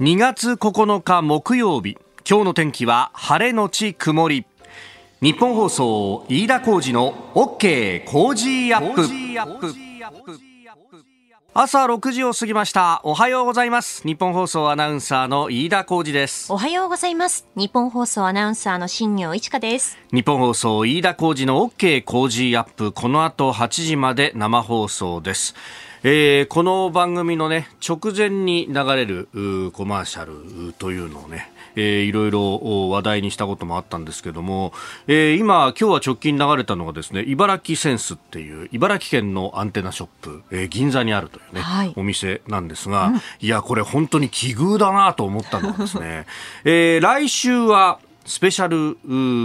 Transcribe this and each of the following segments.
2月9日木曜日。今日の天気は晴れのち曇り。日本放送飯田浩二の OK 工事アップ。朝6時を過ぎました。おはようございます。日本放送アナウンサーの飯田浩二です。おはようございます。日本放送アナウンサーの新業一華です。日本放送飯田浩二の OK 工事アップ。この後8時まで生放送ですえー、この番組のね、直前に流れるコマーシャルというのをね、えー、いろいろ話題にしたこともあったんですけども、えー、今、今日は直近流れたのがですね、茨城センスっていう茨城県のアンテナショップ、えー、銀座にあるというね、はい、お店なんですが、うん、いや、これ本当に奇遇だなと思ったのはですね、えー、来週は、スペシャルウ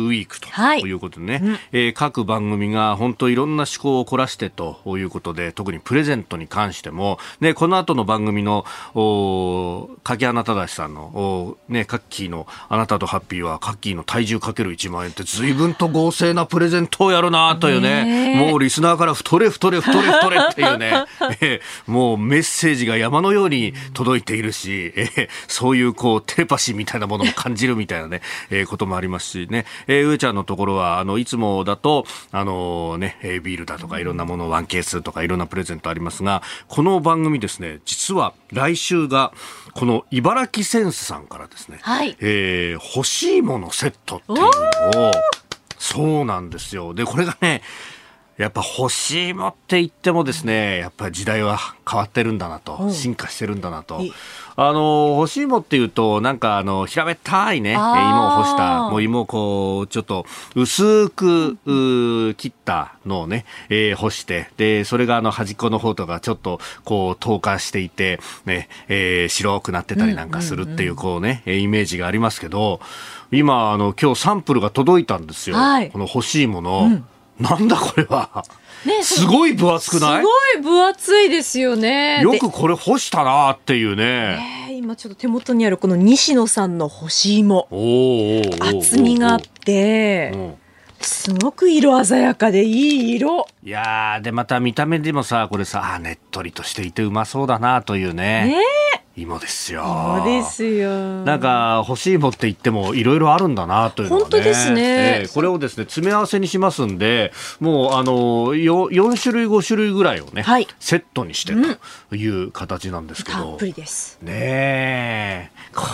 ィークとい。うことでね、はいうん、えー、各番組が本当いろんな思考を凝らしてということで、特にプレゼントに関しても、ね、この後の番組の、お柿花忠さんの、おね、カッキーのあなたとハッピーはカッキーの体重かける1万円って随分と合成なプレゼントをやるなというね、もうリスナーから太れ太れ太れ太れっていうね、えー、もうメッセージが山のように届いているし、えー、そういうこうテレパシーみたいなものも感じるみたいなね、えーこともありますしね、えー、上ちゃんのところは、あの、いつもだと、あのね、ビールだとかいろんなもの、ワンケースとかいろんなプレゼントありますが、この番組ですね、実は来週が、この茨城センスさんからですね、はい、えー、欲しいものセットっていうのを、そうなんですよ。で、これがね、やっぱ欲しいもって言ってもですね、やっぱり時代は変わってるんだなと、進化してるんだなと。あの、干し芋っていうと、なんかあの、平べったいね、芋を干した、もう芋をこう、ちょっと薄く、切ったのをね、えー、干して、で、それがあの端っこの方とかちょっとこう、透過していて、ね、えー、白くなってたりなんかするっていう、こうね、イメージがありますけど、今、あの、今日サンプルが届いたんですよ。はい、この干し芋の。うんなんだこれは。ね、すごい分厚くない？すごい分厚いですよね。よくこれ干したなっていうね。えー、今ちょっと手元にあるこの西野さんの干し芋。お厚みがあって、すごく色鮮やかでいい色。いやでまた見た目でもさ、これさ、ねっとりとしていてうまそうだなというね。ね芋ですよ。芋ですよ。なんか欲しい芋って言ってもいろいろあるんだなというね、本当ですね、えー、これをですね詰め合わせにしますんで、もうあのよ四種類五種類ぐらいをね、はい、セットにしてという形なんですけど。たっぷりです。ねえ、これ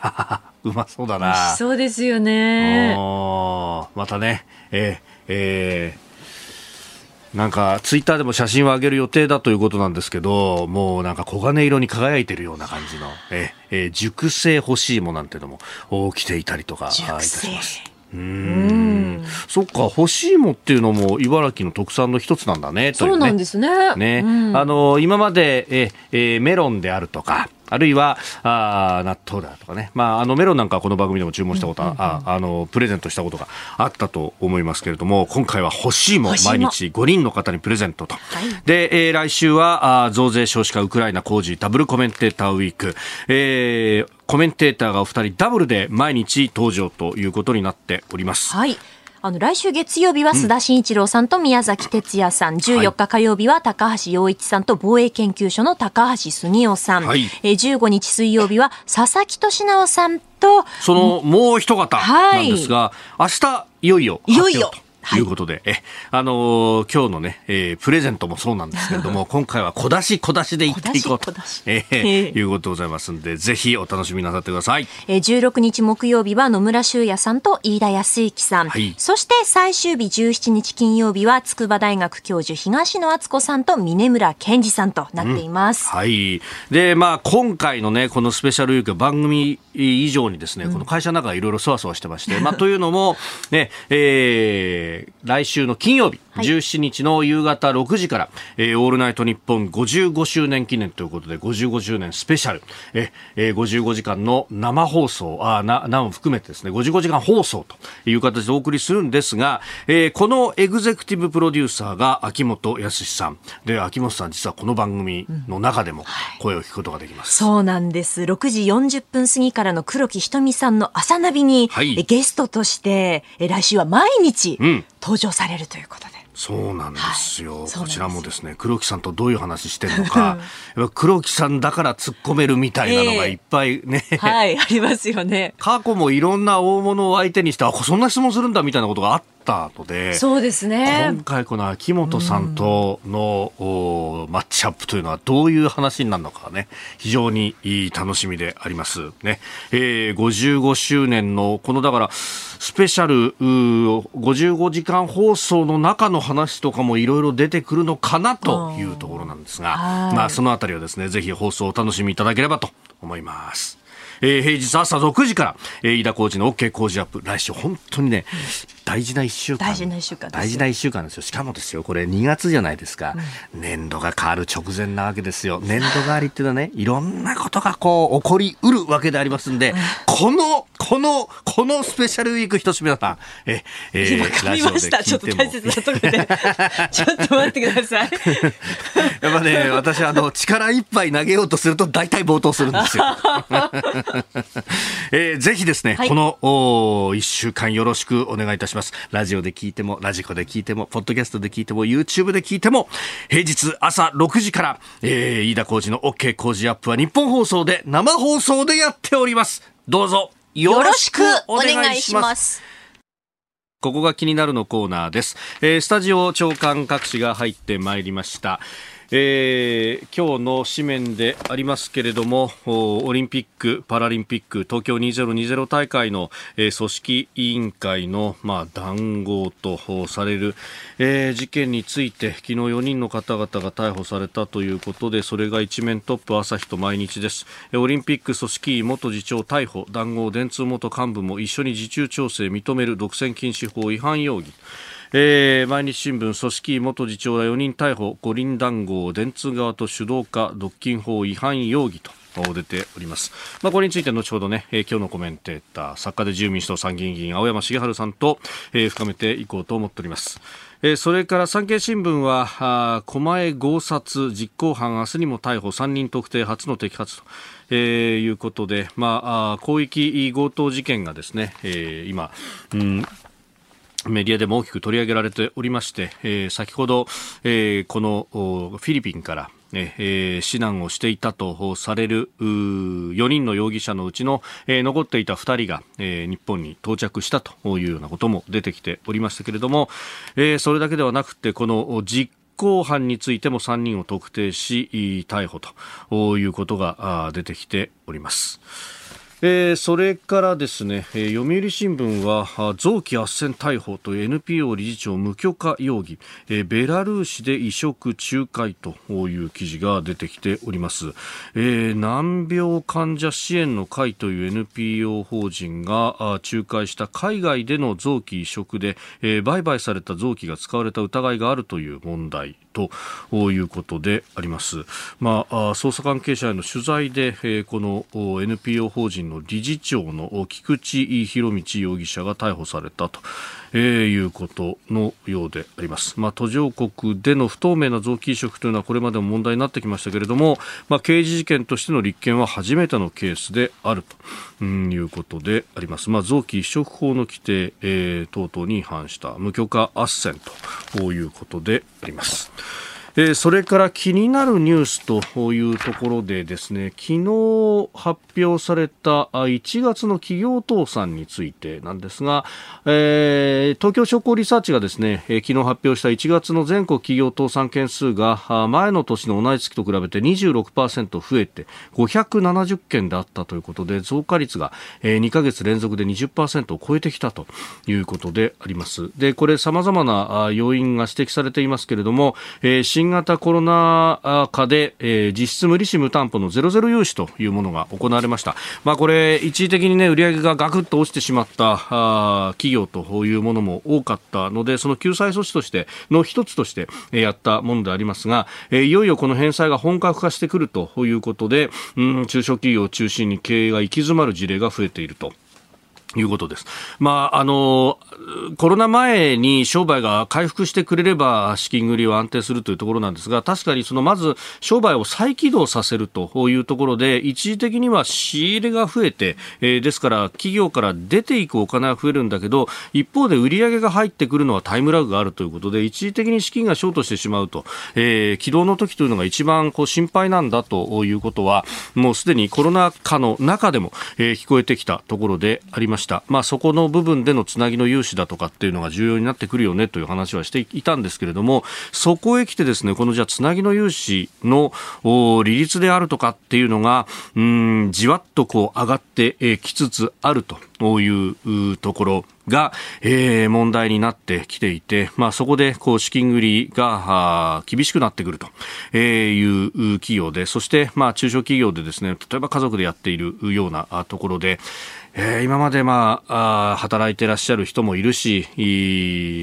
は うまそうだな。そうですよね。またね、えー、えーなんかツイッターでも写真を上げる予定だということなんですけど、もうなんか黄金色に輝いてるような感じの、ええ熟成欲しいもなんていうのも起きていたりとかいたします。うん。そっか干し芋っていうのも茨城の特産の一つなんだね、ね、そうなんですね。ね、あの今までえ、えメロンであるとかあるいはあ納豆だとかね、まあ、あのメロンなんかこの番組でも注文したことは、ああのプレゼントしたことがあったと思いますけれども今回は欲しいも毎日5人の方にプレゼントと、はい、で、えー、来週はあ増税少子化ウクライナ工事ダブルコメンテーターウィーク、えー、コメンテーターがお二人ダブルで毎日登場ということになっております。はいあの来週月曜日は須田慎一郎さんと宮崎哲也さん、うん、14日火曜日は高橋洋一さんと防衛研究所の高橋杉雄さん、はい、え15日水曜日は佐々木俊直さんとそのもう一方なんですが、はい、明日いよいよいよいよ。とい。うことで、はい、え、あのー、今日のね、えー、プレゼントもそうなんですけれども、今回は小出し小出しでいっていこうと、えー、いうことでございますんで、ぜひお楽しみなさってください。えー、16日木曜日は野村修也さんと飯田康之さん、はい、そして最終日17日金曜日は筑波大学教授東野敦子さんと峰村健二さんとなっています。うん、はい。で、まあ今回のね、このスペシャルウィーク番組以上にですね、この会社の中いろいろそわそわしてまして、まあというのも、ね、えー、来週の金曜日、はい、17日の夕方6時から、えー、オールナイトニッポン55周年記念ということで、55周年スペシャル、えー、55時間の生放送、あな、なを含めてですね、55時間放送という形でお送りするんですが、えー、このエグゼクティブプロデューサーが秋元康さん。で、秋元さん実はこの番組の中でも声を聞くことができます。うんはい、そうなんです。6時40分過ぎからの黒木ひとみさんの朝ナビに、はい、ゲストとして、来週は毎日登場されるということで。そうなんですよ、はい、こちらもですね黒木さんとどういう話してるのか。黒木さんだから突っ込めるみたいなのがいっぱいね、えー、はいありますよね。過去もいろんな大物を相手にしてあそんな質問するんだみたいなことがあってったのでそうですね。今回この秋元さんとの、うん、マッチアップというのはどういう話になるのかね非常に楽しみであります。ね、えー、55周年のこのだからスペシャル55時間放送の中の話とかもいろいろ出てくるのかなというところなんですが、まあそのあたりはですねぜひ放送をお楽しみいただければと思います。えー、平日朝6時から、えー、飯田浩二の OK 工事アップ来週本当にね、大事な一週間。大事な一週間大事な一週間ですよ。しかもですよ、これ2月じゃないですか。うん、年度が変わる直前なわけですよ。年度変わりっていうのはね、いろんなことがこう、起こりうるわけでありますんで、うん、この、この、このスペシャルウィーク一つ皆さん、え、えー、ラジオで聞いても。ちょっと大切なところで。ちょっと待ってください。やっぱね、私、あの、力いっぱい投げようとすると大体冒頭するんですよ。えー、ぜひですね、はい、このお1週間よろしくお願いいたします。ラジオで聞いても、ラジコで聞いても、ポッドキャストで聞いても、YouTube で聞いても、平日朝6時から、えー、飯田浩二の OK 工事アップは日本放送で生放送でやっております。どうぞよろしくお願いします。ここが気になるのコーナーです。えー、スタジオ長官各紙が入ってまいりました。えー、今日の紙面でありますけれどもオリンピック・パラリンピック東京2020大会の、えー、組織委員会の、まあ、談合とされる、えー、事件について昨日4人の方々が逮捕されたということでそれが一面トップ朝日と毎日です。オリンピック組織委元次長逮捕談合電通元幹部も一緒に受注調整認める独占禁止法違反容疑。えー、毎日新聞組織元次長ら4人逮捕五輪談合電通側と主導家独禁法違反容疑と出ております。まあ、これについて後ほどね、えー、今日のコメンテーター、作家で自由民主党参議院議員、青山茂春さんと、えー、深めていこうと思っております。それから産経新聞は、狛江強殺実行犯明日にも逮捕3人特定初の摘発と。えー、いうことで、ま、あ広域強盗事件がですね、えー、今、うんメディアでも大きく取り上げられておりまして、えー、先ほど、えー、このフィリピンから、えー、指南をしていたとされる4人の容疑者のうちの、えー、残っていた2人が、えー、日本に到着したというようなことも出てきておりましたけれども、えー、それだけではなくてこの実行犯についても3人を特定し逮捕ということが出てきております。えー、それからですね、えー、読売新聞は臓器斡旋逮捕という NPO 理事長無許可容疑、えー、ベラルーシで移植仲介という記事が出てきております、えー、難病患者支援の会という NPO 法人が仲介した海外での臓器移植で、えー、売買された臓器が使われた疑いがあるという問題。ということであります。まあ、捜査関係者への取材で、この NPO 法人の理事長の菊池博道容疑者が逮捕されたと。えー、いうことのようであります。まあ、途上国での不透明な臓器移植というのはこれまでも問題になってきましたけれども、まあ、刑事事件としての立件は初めてのケースであるということであります。まあ、臓器移植法の規定、えー、等々に違反した無許可斡旋ということであります。えー、それから気になるニュースというところでですね昨日発表された1月の企業倒産についてなんですが、えー、東京商工リサーチがですね、えー、昨日発表した1月の全国企業倒産件数が前の年の同じ月と比べて26%増えて570件であったということで増加率が、2ヶ月連続で20%を超えてきたということであります。でこれ様々な要因が指摘されていますけれども、えー、新型コロナ禍で、えー、実質無利子無担保のゼロゼロ融資というものが行われました。まあ、これ、一時的にね、売上がガクッと落ちてしまったあ企業というものも多かったので、その救済措置としての一つとして、え、やったものでありますが、えー、いよいよこの返済が本格化してくるということで、うん、中小企業を中心に経営が行き詰まる事例が増えていると。いうことです。まあ、あの、コロナ前に商売が回復してくれれば資金繰りは安定するというところなんですが、確かにそのまず商売を再起動させるというところで、一時的には仕入れが増えて、えー、ですから企業から出ていくお金は増えるんだけど、一方で売り上げが入ってくるのはタイムラグがあるということで、一時的に資金がショートしてしまうと、えー、起動の時というのが一番こう心配なんだということは、もうすでにコロナ禍の中でも、えー、聞こえてきたところでありました。まあ、そこの部分でのつなぎの融資だとかっていうのが重要になってくるよねという話はしていたんですけれども、そこへ来てですね、このじゃあつなぎの融資の利率であるとかっていうのが、うん、じわっとこう上がってきつつあるというところが、えー、問題になってきていて、まあ、そこでこう資金繰りが厳しくなってくるという企業で、そして、まあ、中小企業でですね、例えば家族でやっているようなところで、えー、今まで、まあ、あ働いてらっしゃる人もいるし、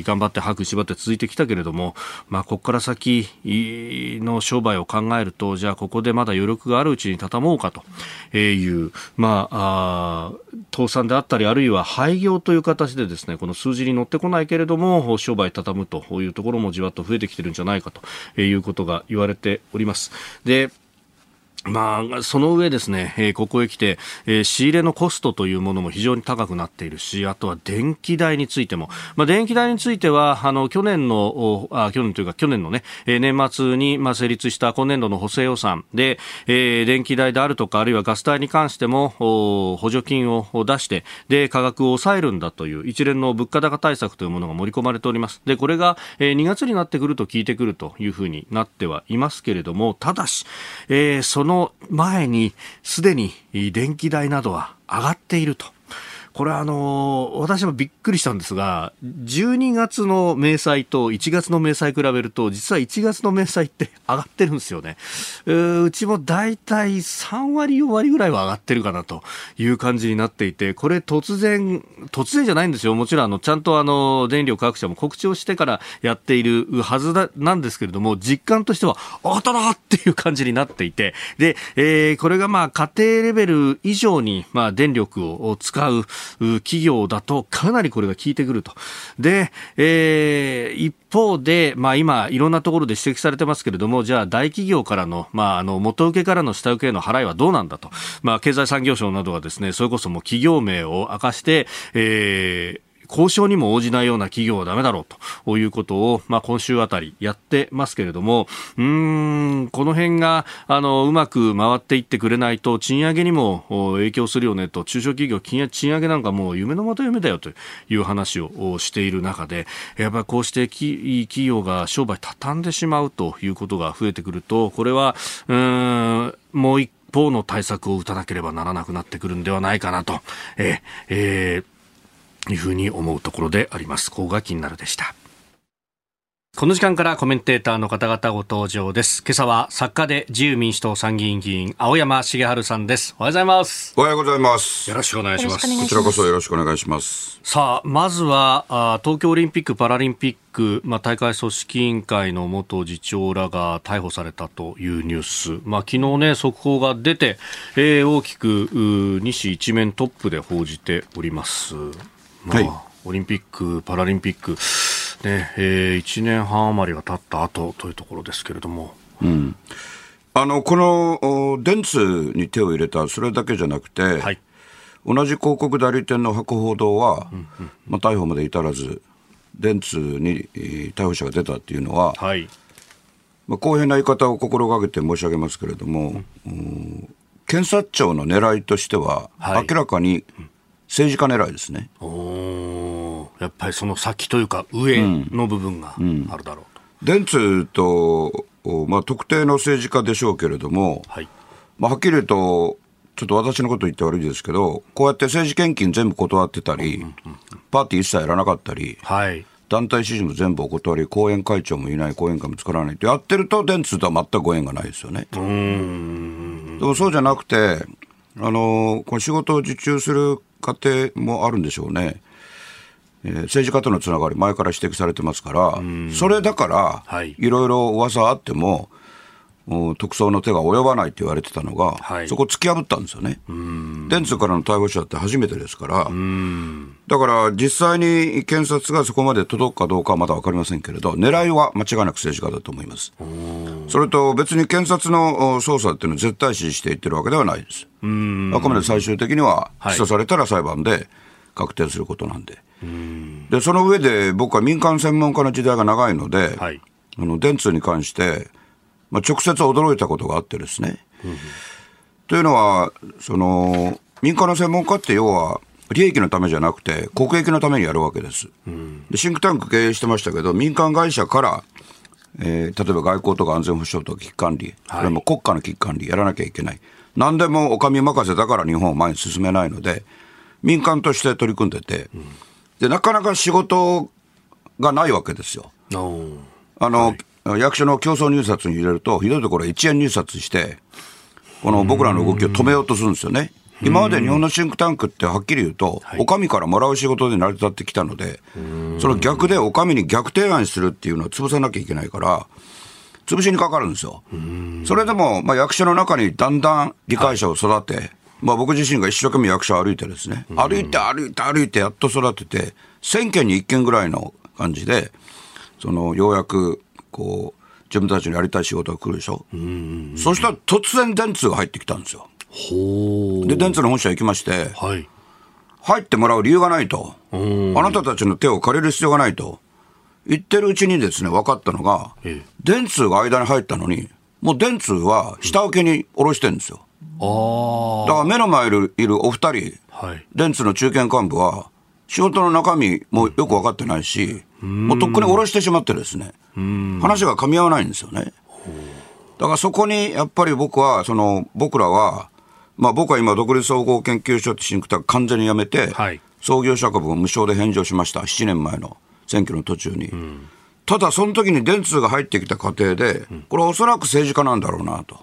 頑張って把握縛って続いてきたけれども、まあ、ここから先の商売を考えると、じゃあここでまだ余力があるうちに畳もうかという、まあ、あ倒産であったり、あるいは廃業という形でですね、この数字に乗ってこないけれども、商売畳むというところもじわっと増えてきてるんじゃないかということが言われております。で、まあ、その上ですね、え、ここへ来て、え、仕入れのコストというものも非常に高くなっているし、あとは電気代についても、まあ、電気代については、あの、去年の、あ去年というか去年のね、え、年末に、ま、成立した今年度の補正予算で、え、電気代であるとか、あるいはガス代に関しても、補助金を出して、で、価格を抑えるんだという一連の物価高対策というものが盛り込まれております。で、これが、え、2月になってくると効いてくるというふうになってはいますけれども、ただし、えー、そのの前にすでに電気代などは上がっているとこれはあの私もびっくりしたんですが、12月の明細と1月の明細比べると、実は1月の明細って上がってるんですよね。うちも大体3割、4割ぐらいは上がってるかなという感じになっていて、これ突然、突然じゃないんですよ。もちろんあの、ちゃんとあの、電力各社も告知をしてからやっているはずだ、なんですけれども、実感としては、上がったなっていう感じになっていて、で、えー、これがまあ家庭レベル以上にまあ電力を使う、企業だとかなりこれが効いてくると。で、えー、一方で、まあ今いろんなところで指摘されてますけれども、じゃあ大企業からの、まああの元請けからの下請けへの払いはどうなんだと。まあ経済産業省などはですね、それこそもう企業名を明かして、えー、交渉にも応じないような企業はダメだろうということを、まあ、今週あたりやってますけれども、うん、この辺が、あの、うまく回っていってくれないと、賃上げにも影響するよねと、中小企業、賃上げなんかもう夢のまた夢だよという話をしている中で、やっぱりこうして企業が商売畳んでしまうということが増えてくると、これは、うん、もう一方の対策を打たなければならなくなってくるんではないかなと、ええーいうふうに思うところであります。ここが気になるでした。この時間からコメンテーターの方々ご登場です。今朝は作家で自由民主党参議院議員、青山茂春さんです。おはようございます。おはようございます。よろしくお願いします。こちらこそよろしくお願いします。さあ、まずは、あ東京オリンピック・パラリンピック、まあ、大会組織委員会の元次長らが逮捕されたというニュース。まあ、昨日ね、速報が出て、えー、大きく、西一面トップで報じております。まあ、はい、オリンピック・パラリンピック、ねえー、1年半余りが経った後というところですけれども。うん。あのこの電通に手を入れた、それだけじゃなくて、はい、同じ広告代理店の博報堂は、うんうん、まあ、逮捕まで至らず、電通に逮捕者が出たっていうのは、はい、まあ、公平な言い方を心がけて申し上げますけれども、うん、検察庁の狙いとしては、はい、明らかに政治家狙いですね。おやっぱりその先というか、上の部分があるだろうと。うん、電通と、まあ、特定の政治家でしょうけれども、はい。まあ、はっきり言うと、ちょっと私のこと言って悪いですけど、こうやって政治献金全部断ってたり、パーティー一切やらなかったり、はい、団体支持も全部お断り、後援会長もいない、後援会も作らないってやってると、電通とは全くご縁がないですよね。うん。でもそうじゃなくて、あのこの仕事を受注する過程もあるんでしょうね。えー、政治家とのつながり、前から指摘されてますから、それだから、はい、いろいろ噂あっても、特捜の手が及ばないと言われてたのが、はい、そこ突き破ったんですよね。電通からの逮捕者って初めてですから、だから実際に検察がそこまで届くかどうかはまだ分かりませんけれど、狙いは間違いなく政治家だと思います。それと別に検察の捜査っていうのは絶対視していってるわけではないです。あくまで最終的には起訴されたら裁判で確定することなんで。で、その上で僕は民間専門家の時代が長いので、はい、あの電通に関して、まあ、直接驚いたことがあってですね。うん、というのは、その、民間の専門家って要は、利益のためじゃなくて、国益のためにやるわけです。うん、でシンクタンク経営してましたけど、民間会社から、えー、例えば外交とか安全保障とか危機管理、はい、これも国家の危機管理やらなきゃいけない。何でもお上任せだから日本を前に進めないので、民間として取り組んでて、うん、で、なかなか仕事がないわけですよ。あの、はい役所の競争入札に入れると、ひどいところ1円入札して、この僕らの動きを止めようとするんですよね。今まで日本のシンクタンクってはっきり言うと、お上からもらう仕事で成り立ってきたので、その逆でお上に逆提案するっていうのを潰さなきゃいけないから、潰しにかかるんですよ。それでも、まあ、役所の中にだんだん理解者を育て、はい、まあ、僕自身が一生懸命役所を歩いてですね、歩いて歩いて歩いてやっと育てて、1000件に1件ぐらいの感じで、その、ようやくこう、自分たちのやりたい仕事が来るでしょ？うそしたら突然電通が入ってきたんですよ。で、電通の本社行きまして、はい、入ってもらう理由がないと。あなたたちの手を借りる必要がないと。言ってるうちにですね、分かったのが、ええ、電通が間に入ったのに、もう電通は下請けに下ろしてるんですよ。だから目の前にいるお二人、はい、電通の中堅幹部は、仕事の中身もよく分かってないし、もうとっくに下ろしてしまってですね、話が噛み合わないんですよね。だからそこにやっぱり僕は、その僕らは、まあ僕は今、独立総合研究所ってシンクタンク完全にやめて、はい、創業者株を無償で返上しました、7年前の選挙の途中に。うん、ただ、その時に電通が入ってきた過程で、これはおそらく政治家なんだろうなと。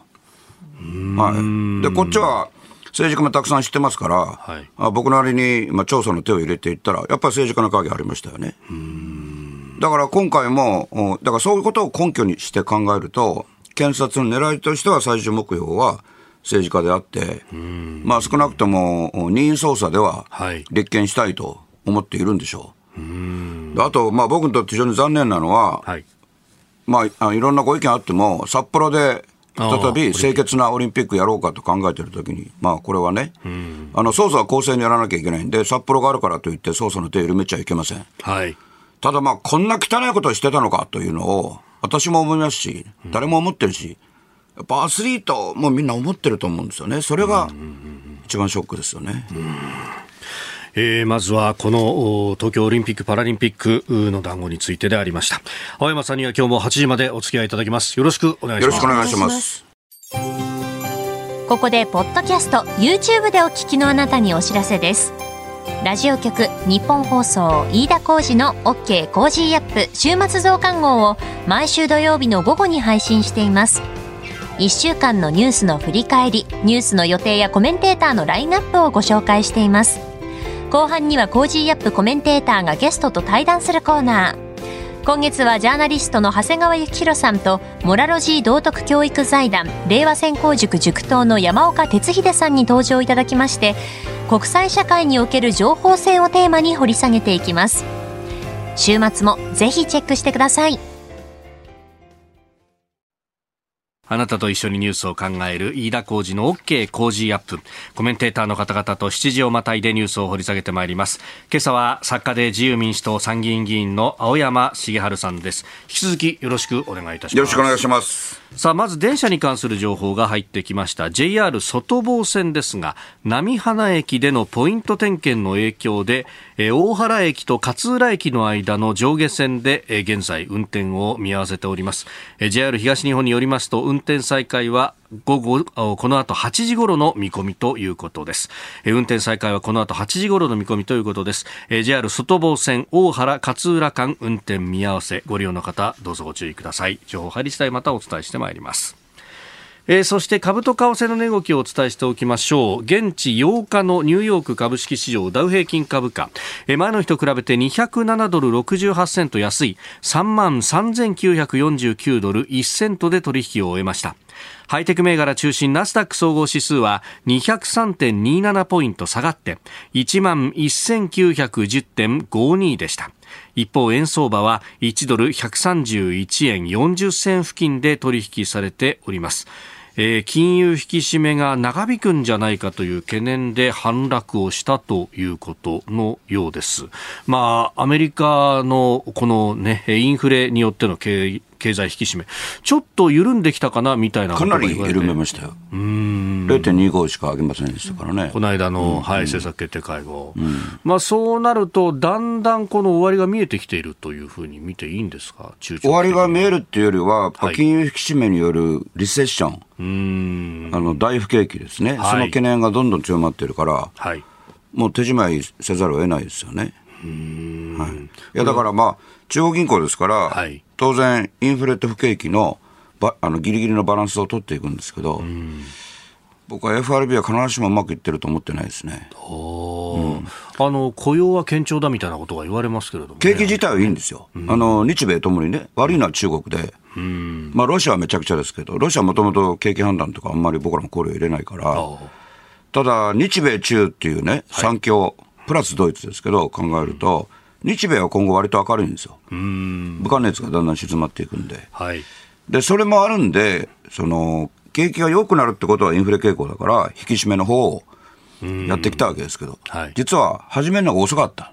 はい、でこっちは政治家もたくさん知ってますから、はい、あ僕なりに、まあ、調査の手を入れていったら、やっぱり政治家の影ありましたよね。だから今回も、だからそういうことを根拠にして考えると、検察の狙いとしては最終目標は政治家であって、まあ少なくとも任意捜査では立件したいと思っているんでしょう。うあと、まあ僕にとって非常に残念なのは、はい、まあいろんなご意見あっても、札幌で再び清潔なオリンピックやろうかと考えているときに、まあこれはね、あの捜査は公正にやらなきゃいけないんで、札幌があるからといって捜査の手を緩めちゃいけません。はい。ただまあこんな汚いことをしてたのかというのを、私も思いますし、誰も思ってるし、やっぱアスリートもみんな思ってると思うんですよね。それが一番ショックですよね。えー、まずはこの東京オリンピック・パラリンピックの談合についてでありました。青山さんには今日も8時までお付き合いいただきます。よろしくお願いします。よろしくお願いします。ここでポッドキャスト YouTube でお聞きのあなたにお知らせです。ラジオ局日本放送飯田浩司の OK コージーアップ週末増刊号を毎週土曜日の午後に配信しています。1週間のニュースの振り返りニュースの予定やコメンテーターのラインナップをご紹介しています後半には Cozy up コメンテーターがゲストと対談するコーナー。今月はジャーナリストの長谷川幸洋さんとモラロジー道徳教育財団令和専攻塾塾頭の山岡鉄秀さんに登場いただきまして国際社会における情報戦をテーマに掘り下げていきます。週末もぜひチェックしてください。あなたと一緒にニュースを考える飯田浩二の OK 工事アップ。コメンテーターの方々と7時をまたいでニュースを掘り下げてまいります。今朝は作家で自由民主党参議院議員の青山茂春さんです。引き続きよろしくお願いいたします。よろしくお願いします。さあ、まず電車に関する情報が入ってきました。JR 外房線ですが、波花駅でのポイント点検の影響で、え大原駅と勝浦駅の間の上下線で、え現在運転を見合わせております。え JR 東日本によりますと、運転再開は午後、この後8時頃の見込みということです。運転再開はこの後8時頃の見込みということです。JR 外房線大原勝浦間運転見合わせ、ご利用の方、どうぞご注意ください。情報入り次第またお伝えしてまいります。えー、そして株と為替の値動きをお伝えしておきましょう。現地8日のニューヨーク株式市場ダウ平均株価、えー、前の日と比べて207ドル68セント安い。3万3949ドル1セントで取引を終えました。ハイテク銘柄中心ナスダック総合指数は203.27ポイント下がって1万1910.52でした。一方円相場は1ドル131円40銭付近で取引されております。えー、金融引き締めが長引くんじゃないかという懸念で反落をしたということのようです。まあ、アメリカのこのね、インフレによっての経経済引き締め、ちょっと緩んできたかなみたいなかなり緩めましたよ。0.25しか上げませんでしたからね。この間の、はい、政策決定会合。まあ、そうなると、だんだんこの終わりが見えてきているというふうに見ていいんですか、終わりが見えるっていうよりは、金融引き締めによるリセッション。あの大不景気ですね、はい、その懸念がどんどん強まってるから、はい、もう手締まいせざるを得ないですよね。はい、いやだからまあ、中央銀行ですから、はい、当然、インフレと不景気のばあのギリギリのバランスを取っていくんですけど、僕は FRB は必ずしもうまくいってると思ってないですね、うん、あの雇用は堅調だみたいなことが言われますけれども、ね、景気自体はいいんですよ、うん、あの日米ともにね、悪いのは中国で、うん、まあ、ロシアはめちゃくちゃですけど、ロシアはもともと景気判断とか、あんまり僕らも考慮入れないから、ただ、日米中っていうね、3強、プラスドイツですけど、考えると、日米は今後、割と明るいんですよ、武漢熱がだんだん静まっていくんで、はい、でそれもあるんで、その景気が良くなるってことはインフレ傾向だから、引き締めの方をやってきたわけですけど、はい、実は始めるのが遅かった。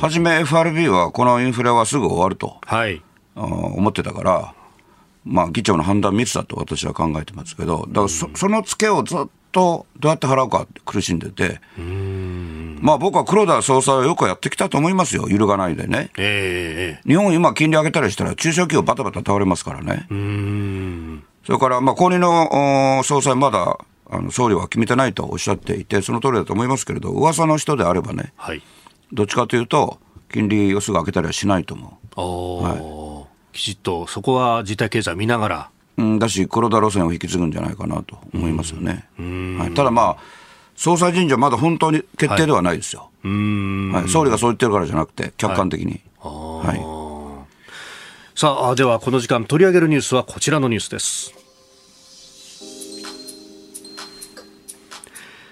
初め FRB はこのインフレはすぐ終わると、はい、思ってたから、まあ、議長の判断ミスだと私は考えてますけど、だからそそのツケをずっとどうやって払うか苦しんでて、まあ僕は黒田総裁はよくやってきたと思いますよ、揺るがないでね。えー、日本今金利上げたりしたら中小企業バタバタ倒れますからね。それから、まあ、後任の総裁まだ、あの総理は決めてないとおっしゃっていて、その通りだと思いますけれど、噂の人であればね、はい、どっちかというと、金利をすぐ上げたりはしないと思う。はい、きちっとそこは実体経済見ながら。うん、だし、黒田路線を引き継ぐんじゃないかなと思いますよね。はい、ただまあ、総裁人事はまだ本当に決定ではないですよ。はい、はい、総理がそう言ってるからじゃなくて、客観的に。はい、はい。さあではこの時間取り上げるニュースはこちらのニュースです。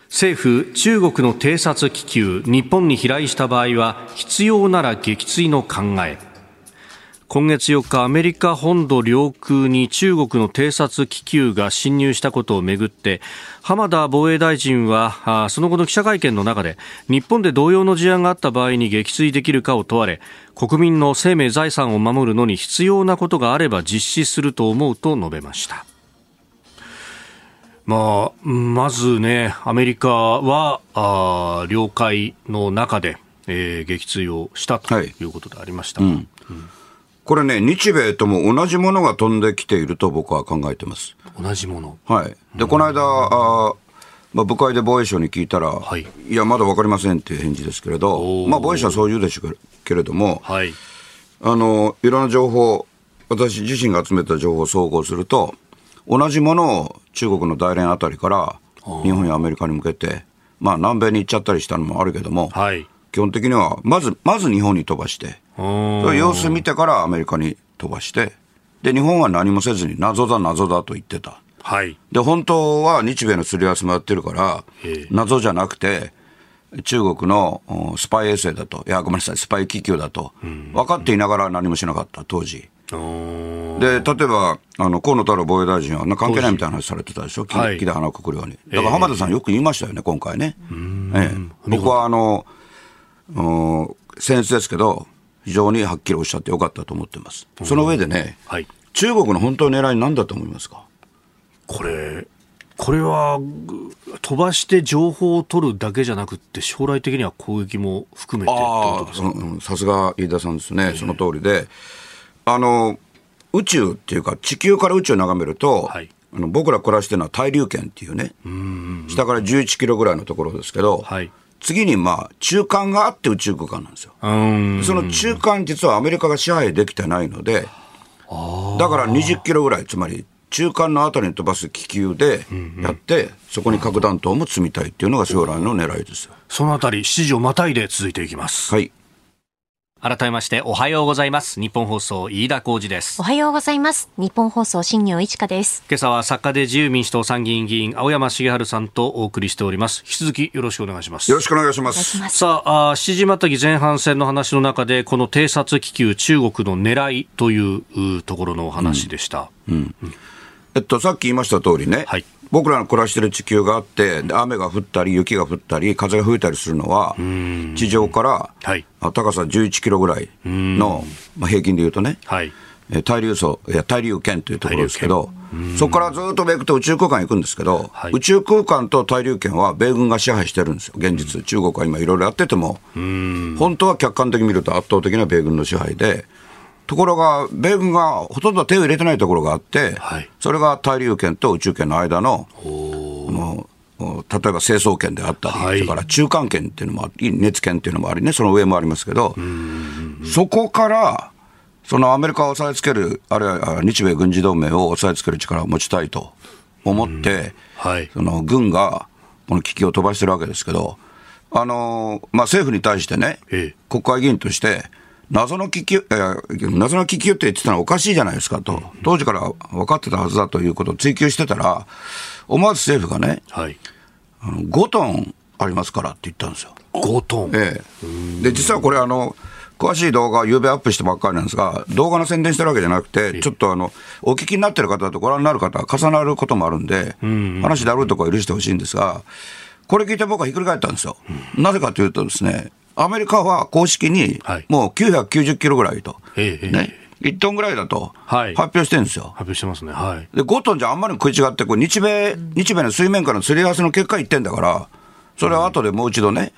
政府中国の偵察気球日本に飛来した場合は必要なら撃墜の考え今月4日アメリカ本土領空に中国の偵察気球が侵入したことをめぐって浜田防衛大臣はその後の記者会見の中で日本で同様の事案があった場合に撃墜できるかを問われ国民の生命財産を守るのに必要なことがあれば実施すると思うと述べました。まあ、まずねアメリカはあ領海の中で、えー、撃墜をしたとい。うことでありました、はいうん。うんこれね、日米とも同じものが飛んできていると僕は考えてます。同じもの。はい。で、この間、あまあ、部会で防衛省に聞いたら、はい、いや、まだ分かりませんっていう返事ですけれど、まあ、防衛省はそう言うでしょうけれども、はい、あの、いろんな情報、私自身が集めた情報を総合すると、同じものを中国の大連あたりから日本やアメリカに向けて、まあ、南米に行っちゃったりしたのもあるけども、はい、基本的には、まず、まず日本に飛ばして、様子見てからアメリカに飛ばして、で、日本は何もせずに謎だ謎だと言ってた。はい。で、本当は日米のすり合わせもやってるから、謎じゃなくて、中国のスパイ衛星だと、いや、ごめんなさい、スパイ気球だと、分かっていながら何もしなかった、当時。で、例えば、あの、河野太郎防衛大臣は関係ないみたいな話されてたでしょ、木で鼻くくるように。だから浜田さんよく言いましたよね、今回ね。ええ、僕は、あの、僭越ですけど、非常にはっきりおっしゃってよかったと思ってます。その上でね、はい、中国の本当の狙い何だと思いますか？これ、これは飛ばして情報を取るだけじゃなくて、将来的には攻撃も含めてさすが飯田さんですね、えー、その通りで、あの宇宙っていうか、地球から宇宙を眺めると、はい、あの僕ら暮らしてるのは大陸圏っていうね、う下から11キロぐらいのところですけど、はい、次にまあ中間があって宇宙空間なんですよ。その中間実はアメリカが支配できてないので、だから20キロぐらい、つまり中間のあたりに飛ばす気球でやって、そこに核弾頭も積みたいっていうのが将来の狙いですそのあたり、7時をまたいで続いていきます。はい。改めましておはようございます。日本放送飯田浩二です。おはようございます。日本放送新業一華です。今朝は作家で自由民主党参議院議員青山茂春さんとお送りしております。引き続きよろしくお願いします。よろしくお願いします。さああ7時またぎ前半戦の話の中でこの偵察気球中国の狙いというところのお話でした、うん、うん。うん、えっとさっき言いました通りね、はい。僕らの暮らしてる地球があって、雨が降ったり、雪が降ったり、風が吹いたりするのは、地上から、はい、高さ11キロぐらいの、まあ、平均でいうとね、はい、対流層、いや、対流圏というところですけど、そこからずっとめくと宇宙空間行くんですけど、はい、宇宙空間と対流圏は米軍が支配してるんですよ、現実。中国は今いろいろやってても、本当は客観的に見ると圧倒的な米軍の支配で、ところが、米軍がほとんど手を入れてないところがあって、はい、それが大陸圏と宇宙圏の間の、の例えば成層圏であったり、はい、それから中間圏っていうのもあり、熱圏っていうのもありね、その上もありますけど、そこから、そのアメリカを押さえつける、あるいは日米軍事同盟を押さえつける力を持ちたいと思って、はい、その軍がこの危機を飛ばしてるわけですけど、あのまあ、政府に対してね、国会議員として、謎の気球、えー、謎の気球って言ってたのはおかしいじゃないですかと、当時から分かってたはずだということを追求してたら、思わず政府がね、はい、あの5トンありますからって言ったんですよ。5トン、ええ、で実はこれあの、詳しい動画を夕べアップしてばっかりなんですが、動画の宣伝してるわけじゃなくて、ちょっとあの、お聞きになってる方とご覧になる方は重なることもあるんで、話だろうとか許してほしいんですが、これ聞いて僕はひっくり返ったんですよ。なぜかというとですね、アメリカは公式にもう990キロぐらいと、はい、ね、1トンぐらいだと発表してるんですよ。発表してますね。はい、で5トンじゃあんまり食い違って、これ日米、日米の水面下のすり合わせの結果言ってんだから、それは後でもう一度ね、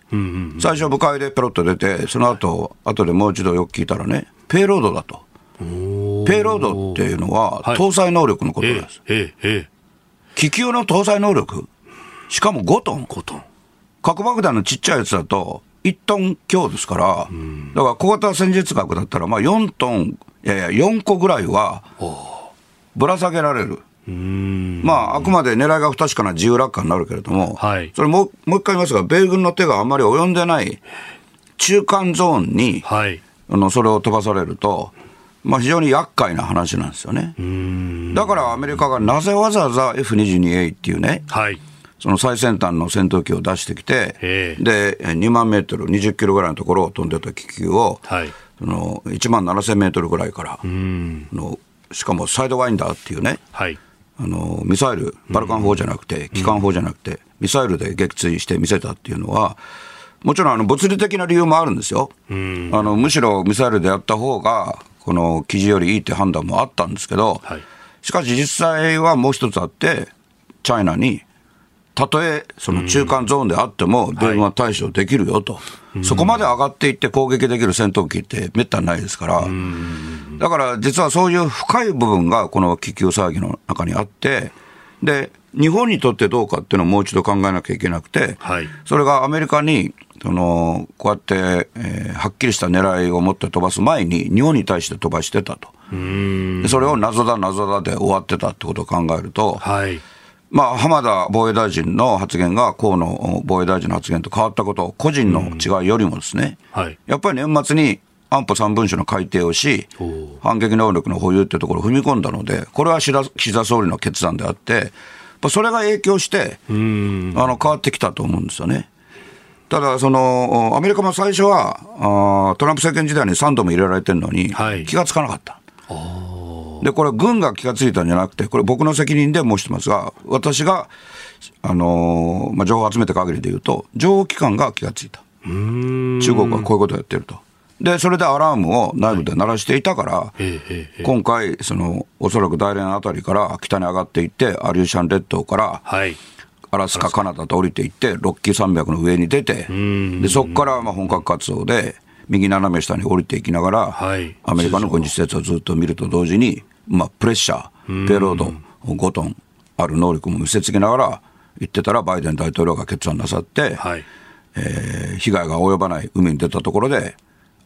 最初、部会でペロッと出て、その後後でもう一度よく聞いたらね、ペイロードだと。ペイロードっていうのは、搭載能力のことです。気球の搭載能力、しかも5トン。5トン。核爆弾のちっちゃいやつだと、1トン強ですから、だから小型戦術核だったら、まあ4トン、いやいや、4個ぐらいはぶら下げられる。まあ、あくまで狙いが不確かな自由落下になるけれども、はい、それももう一回言いますが、米軍の手があんまり及んでない中間ゾーンに、はい、あのそれを飛ばされると、まあ、非常に厄介な話なんですよね。だからアメリカがなぜわざわざ F22A っていうね、はいその最先端の戦闘機を出してきて、で、2万メートル、20キロぐらいのところを飛んでた気球を、はい、その1万7000メートルぐらいからの、しかもサイドワインダーっていうね、はい、あのミサイル、バルカン砲じゃなくて、機関砲じゃなくて、ミサイルで撃墜して見せたっていうのは、もちろんあの物理的な理由もあるんですよ。あのむしろミサイルでやった方が、この記事よりいいって判断もあったんですけど、はい、しかし実際はもう一つあって、チャイナにたとえその中間ゾーンであっても、米軍は対処できるよと、そこまで上がっていって攻撃できる戦闘機ってめったにないですから、だから実はそういう深い部分がこの気球騒ぎの中にあって、で、日本にとってどうかっていうのをもう一度考えなきゃいけなくて、はい、それがアメリカに、そのこうやって、えー、はっきりした狙いを持って飛ばす前に、日本に対して飛ばしてたと。それを謎だ謎だで終わってたってことを考えると、はいまあ、浜田防衛大臣の発言が河野防衛大臣の発言と変わったこと、個人の違いよりもですね、うんはい、やっぱり年末に安保3文書の改定をし、反撃能力の保有っていうところを踏み込んだので、これは岸田総理の決断であって、それが影響して、あの変わってきたと思うんですよね。ただ、そのアメリカも最初はあ、トランプ政権時代に3度も入れられてるのに、気がつかなかった。はいで、これ、軍が気がついたんじゃなくて、これ、僕の責任で申してますが、私が、あのー、まあ、情報を集めた限りで言うと、情報機関が気がついた。中国はこういうことをやってると。で、それでアラームを内部で鳴らしていたから、はい、今回、その、おそらく大連あたりから北に上がっていって、アリューシャン列島から、はい、アラスカ、カナダと降りていって、ロッキー山脈の上に出て、でそこからまあ本格活動で、右斜め下に降りていきながら、はい、アメリカの軍事施設をずっと見ると同時に、まあ、プレッシャー、ペロード5トンある能力も見せつけながら言ってたら、バイデン大統領が決断なさって、はい、えー、被害が及ばない海に出たところで、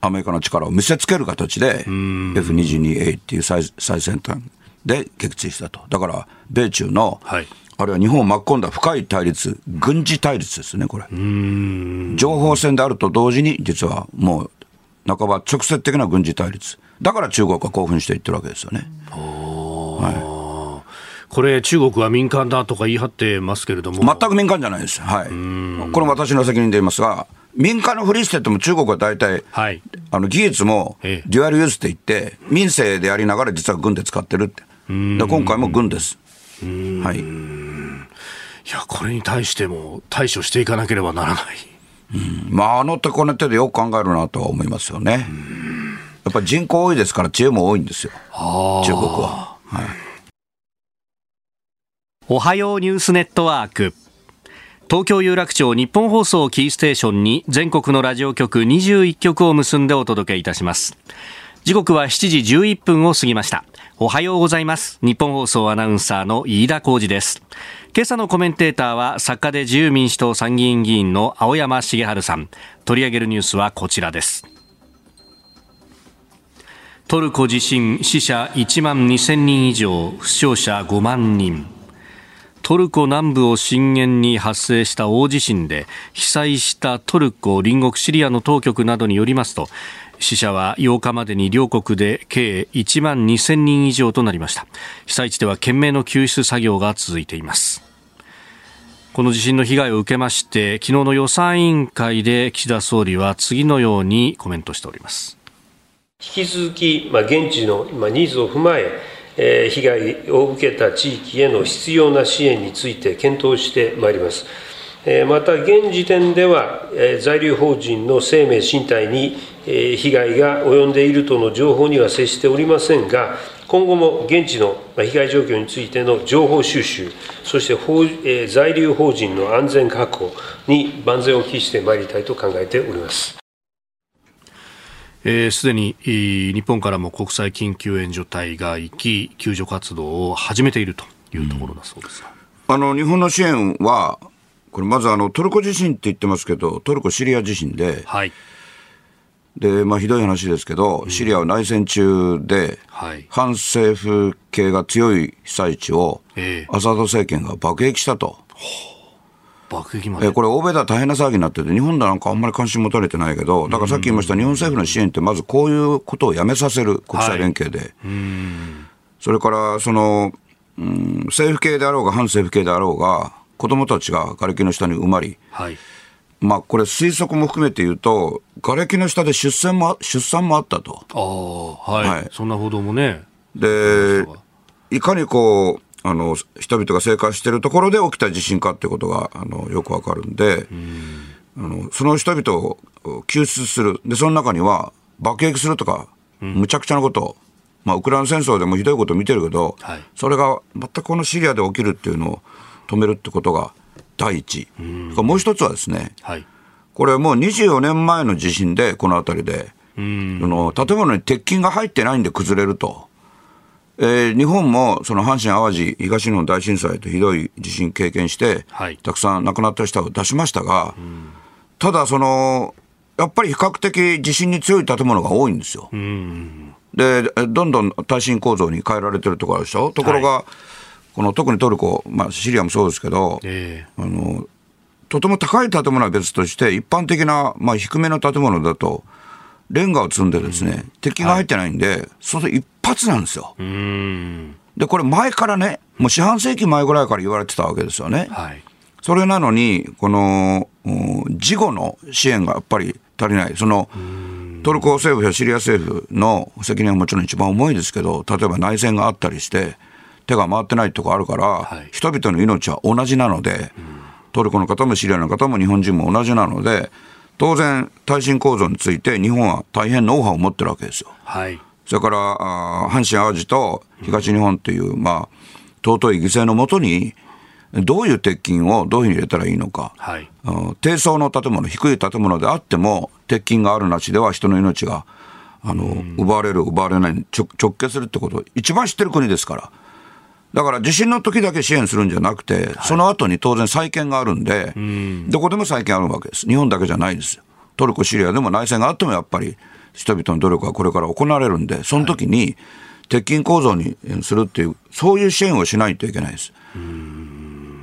アメリカの力を見せつける形で、F22A っていう最最先端で撃墜したと。だから、米中の、はい、あるいは日本を巻き込んだ深い対立、軍事対立ですね、これ。情報戦であると同時に、実はもう、半ば直接的な軍事対立。だから中国は興奮していってるわけですよね。はいこれ、中国は民間だとか言い張ってますけれども。全く民間じゃないです、はい、これ、私の責任で言いますが、民間のふりしてても中国は大体、はい、あの技術もデュアルユースって言って、民生でやりながら実は軍で使ってるって、で今回も軍です。はい、いや、これに対しても対処していかなければならない。うん、まあ、あの手この手でよく考えるなとは思いますよね。やっぱり人口多いですから、知恵も多いんですよ、中国は。はい。おはようニュースネットワーク。東京有楽町日本放送キーステーションに全国のラジオ局21局を結んでお届けいたします。時刻は7時11分を過ぎました。おはようございます。日本放送アナウンサーの飯田浩二です。今朝のコメンテーターは作家で自由民主党参議院議員の青山茂春さん。取り上げるニュースはこちらですトルコ地震死者1万2000人以上負傷者5万人。トルコ南部を震源に発生した大地震で被災したトルコ隣国シリアの当局などによりますと死者は8日までに両国で計1万2000人以上となりました。被災地では懸命の救出作業が続いています。この地震の被害を受けまして昨日の予算委員会で岸田総理は次のようにコメントしております。引き続き、まあ、現地の、まあ、ニーズを踏まえ被害を受けた地域への必要な支援について検討してまいります。また、現時点では、在留邦人の生命、身体に被害が及んでいるとの情報には接しておりませんが、今後も現地の被害状況についての情報収集、そして在留邦人の安全確保に万全を期してまいりたいと考えております。す、えー、で、に日本からも国際緊急援助隊が行き救助活動を始めているというところだそうです、うん、あの日本の支援はこれまずあのトルコ地震って言ってますけどトルコ・シリア地震で、はい、でまあ、ひどい話ですけど、シリアは内戦中で、反政府系が強い被災地を、アサド政権が爆撃したと。爆撃まで、えこれ、欧米では大変な騒ぎになってて、日本ではなんかあんまり関心持たれてないけど、だからさっき言いました、日本政府の支援って、まずこういうことをやめさせる、国際連携で。はい、それからその、うん、政府系であろうが、反政府系であろうが、子どもたちが瓦礫の下に埋まり、はい、まあ、これ、推測も含めて言うと、瓦礫の下で出産も出産もあったと。あはい、はい、そんな報道もね。で、いかにこう、あの人々が生活しているところで起きた地震かってことがあのよくわかるんで、あのその人々を救出する、でその中には爆撃するとか、むちゃくちゃなこと、まあ、ウクライナ戦争でもひどいことを見てるけど、はい、それが全くこのシリアで起きるっていうのを止めるってことが第一、もう一つはですね、はい、これもう24年前の地震で、この辺りで、その建物に鉄筋が入ってないんで崩れると。えー、日本もその阪神・淡路東日本大震災とひどい地震経験して、はい、たくさん亡くなった人を出しましたが、うん、ただその、やっぱり比較的地震に強い建物が多いんですよ。うん、で、どんどん耐震構造に変えられてるところでしょ？ところが、はい、この特にトルコ、まあ、シリアもそうですけど、えー、あのとても高い建物は別として、一般的な、まあ、低めの建物だと、レンガを積んでですね、うん、敵が入ってないんで、はい、それ一発なんですよ。で、これ前からね、もう四半世紀前ぐらいから言われてたわけですよね。はい、それなのに、この、事後の支援がやっぱり足りない。その、トルコ政府やシリア政府の責任はもちろん一番重いですけど、例えば内戦があったりして、手が回ってないとこあるから、はい、人々の命は同じなので、トルコの方もシリアの方も日本人も同じなので、当然、耐震構造について日本は大変ノウハウを持ってるわけですよ。はい、それから、あ阪神・淡路と東日本という、うん、まあ、尊い犠牲のもとに、どういう鉄筋をどういうふうに入れたらいいのか、はい、低層の建物、低い建物であっても、鉄筋があるなしでは人の命があの、うん、奪われる、奪われないに直結するってことを一番知ってる国ですから。だから地震の時だけ支援するんじゃなくて、その後に当然再建があるんで、どこでも再建あるわけです。日本だけじゃないですよ。トルコ、シリアでも内戦があってもやっぱり人々の努力はこれから行われるんで、その時に鉄筋構造にするっていう、そういう支援をしないといけないです。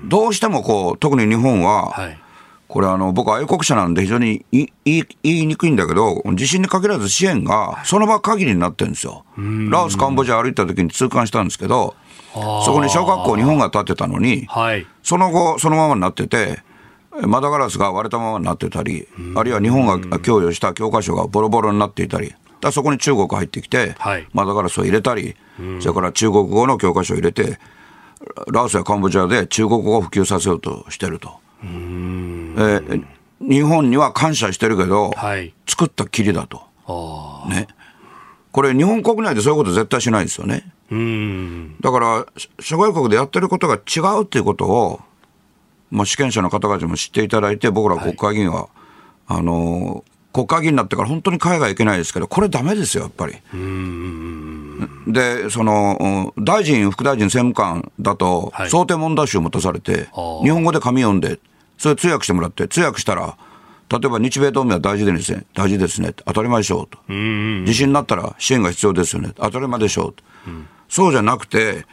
どうしてもこう、特に日本は、はい、これあの、僕愛国者なんで非常に言い言いにくいんだけど、地震に限らず支援がその場限りになってるんですよ。ラオス、カンボジア歩いた時に痛感したん。ですけど、そこに小学校日本が建てたのに、はい、その後、そのままになってて、窓ガラスが割れたままになってたり、あるいは日本が供与した教科書がボロボロになっていたり、だそこに中国入ってきて、はい、窓ガラスを入れたり、それから中国語の教科書を入れて、ラオスやカンボジアで中国語を普及させようとしてると。えー、日本には感謝してるけど、はい、作ったきりだと。ね。これ、日本国内でそういうこと絶対しないですよね。だから、諸外国でやってることが違うっていうことを、まあ、主権者の方々も知っていただいて、僕ら国会議員は、はい、あの国会議員になってから本当に海外行けないですけど、これだめですよ、やっぱり。で、その、大臣、副大臣、政務官だと、想定問題集を持たされて、日本語で紙読んで、それ通訳してもらって、通訳したら、例えば日米同盟は大事ですね、大事ですね、当たり前でしょうと。地震になったら支援が必要ですよね、当たり前でしょうと。うん、そうじゃなくて、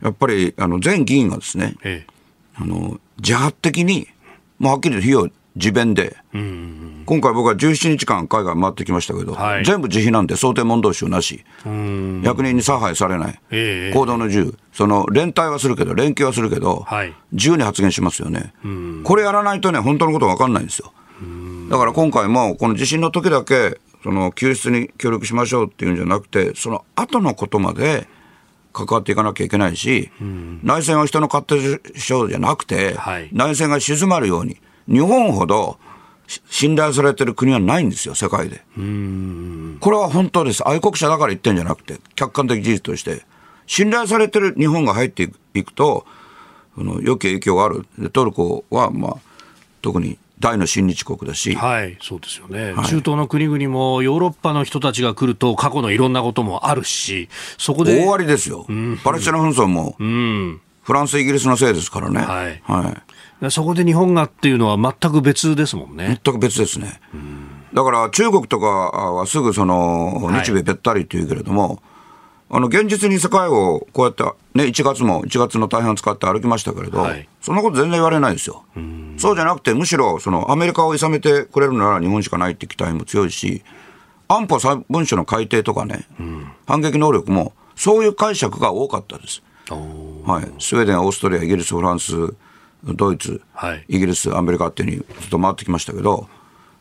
やっぱりあの全議員がですね、ええ、あの自発的に、もうはっきりと費用自弁で、今回僕は17日間海外回ってきましたけど、はい、全部自費なんで想定問答集なし、役人に差配されない、えー、行動の自由、その連帯はするけど、連携はするけど、はい、自由に発言しますよね、これやらないとね、本当のこと分かんないんですよ。だから今回も、この地震の時だけ、その救出に協力しましょうっていうんじゃなくて、その後のことまで関わっていかなきゃいけないし、内戦は人の勝手でしょうじゃなくて、はい、内戦が静まるように、日本ほど信頼されてる国はないんですよ、世界で。これは本当です。愛国者だから言ってんじゃなくて、客観的事実として。信頼されてる日本が入っていくと、その良き影響がある。トルコは、まあ、特に大の親日国だし、はい、そうですよね、はい、中東の国々もヨーロッパの人たちが来ると、過去のいろんなこともあるし、そこで。大ありですよ、うん、パレスチナ紛争も、うん、フランス、イギリスのせいですからね。はい、はい。そこで日本がっていうのは全く別ですもんね。全く別ですね。だから中国とかはすぐその日米べったりっていうけれども、はい、あの現実に世界をこうやって、ね、1月も1月の大半使って歩きましたけれど、はい、そんなこと全然言われないですよ。そうじゃなくて、むしろそのアメリカをいさめてくれるなら日本しかないって期待も強いし、安保3文書の改定とかね、反撃能力もそういう解釈が多かったです。はい、スウェーデン、オーストリア、イギリス、フランス、ドイツ、はい、イギリス、アメリカっていうにずっと回ってきましたけど、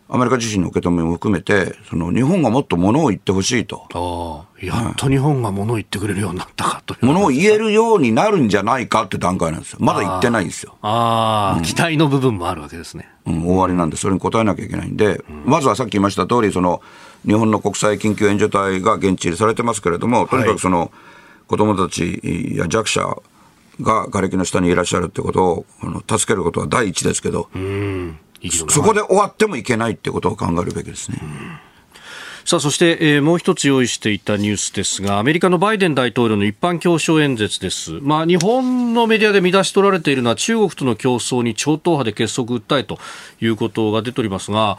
アメリカ自身の受け止めも含めて、その日本がもっとものを言ってほしいと。あやっと日本がものを言ってくれるようになったかとものを言えるようになるんじゃないかって段階なんですよ。まだ言ってないんですよ。ああ、うん、期待の部分もあるわけですね。うん、終わりなんで、それに応えなきゃいけないんで、うん、まずはさっき言いました通り、その、日本の国際緊急援助隊が現地入りされてますけれども、とにかくその、はい、子供たちや弱者、が瓦礫の下にいらっしゃるってことをあの助けることは第一ですけど、そこで終わってもいけないってことを考えるべきですね。さあそして、えー、もう一つ用意していたニュースですがアメリカのバイデン大統領の一般教書演説です、まあ、日本のメディアで見出し取られているのは中国との競争に超党派で結束訴えということが出ておりますが